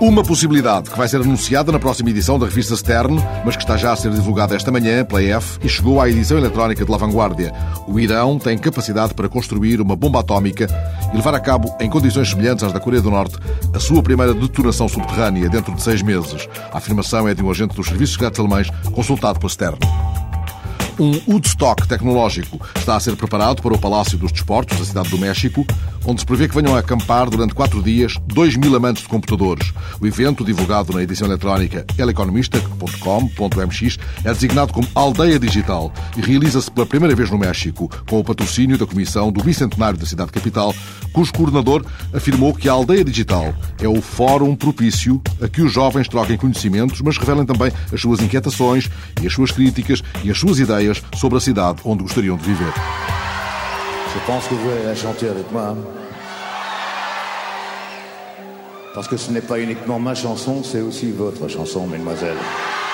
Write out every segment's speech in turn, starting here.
Uma possibilidade que vai ser anunciada na próxima edição da revista Stern, mas que está já a ser divulgada esta manhã pela EF e chegou à edição eletrónica de La Vanguardia. O Irão tem capacidade para construir uma bomba atómica e levar a cabo, em condições semelhantes às da Coreia do Norte, a sua primeira detonação subterrânea dentro de seis meses. A afirmação é de um agente dos serviços secretos alemães consultado pela Stern. Um Woodstock tecnológico está a ser preparado para o Palácio dos Desportos, da cidade do México, onde se prevê que venham a acampar durante quatro dias 2 mil amantes de computadores. O evento, divulgado na edição eletrónica eleconomista.com.mx, é designado como Aldeia Digital e realiza-se pela primeira vez no México, com o patrocínio da Comissão do Bicentenário da cidade capital, cujo coordenador afirmou que a Aldeia Digital é o fórum propício a que os jovens troquem conhecimentos, mas revelem também as suas inquietações e as suas críticas e as suas ideias sobre a cidade onde gostariam de viver. Je pense que vous allez la chanter avec moi. Parce que ce n'est pas uniquement ma chanson, c'est aussi votre chanson, mesdemoiselles.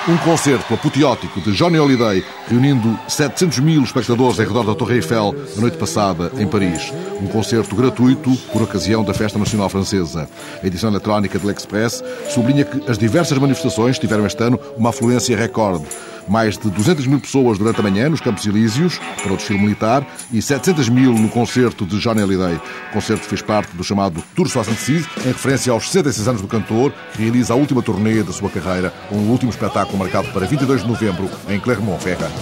Um concerto apoteótico de Johnny Hallyday, reunindo 700 mil espectadores em redor da Torre Eiffel na noite passada em Paris. Um concerto gratuito por ocasião da Festa Nacional Francesa. A edição eletrónica de L'Express sublinha que as diversas manifestações tiveram este ano uma afluência recorde mais de 200 mil pessoas durante a manhã nos Campos Elíseos para o desfile militar e 700 mil no concerto de Johnny Hallyday. O concerto fez parte do chamado Tour 66, em referência aos 66 anos do cantor, que realiza a última turnê da sua carreira, um último espetáculo marcado para 22 de novembro em Clermont-Ferrand.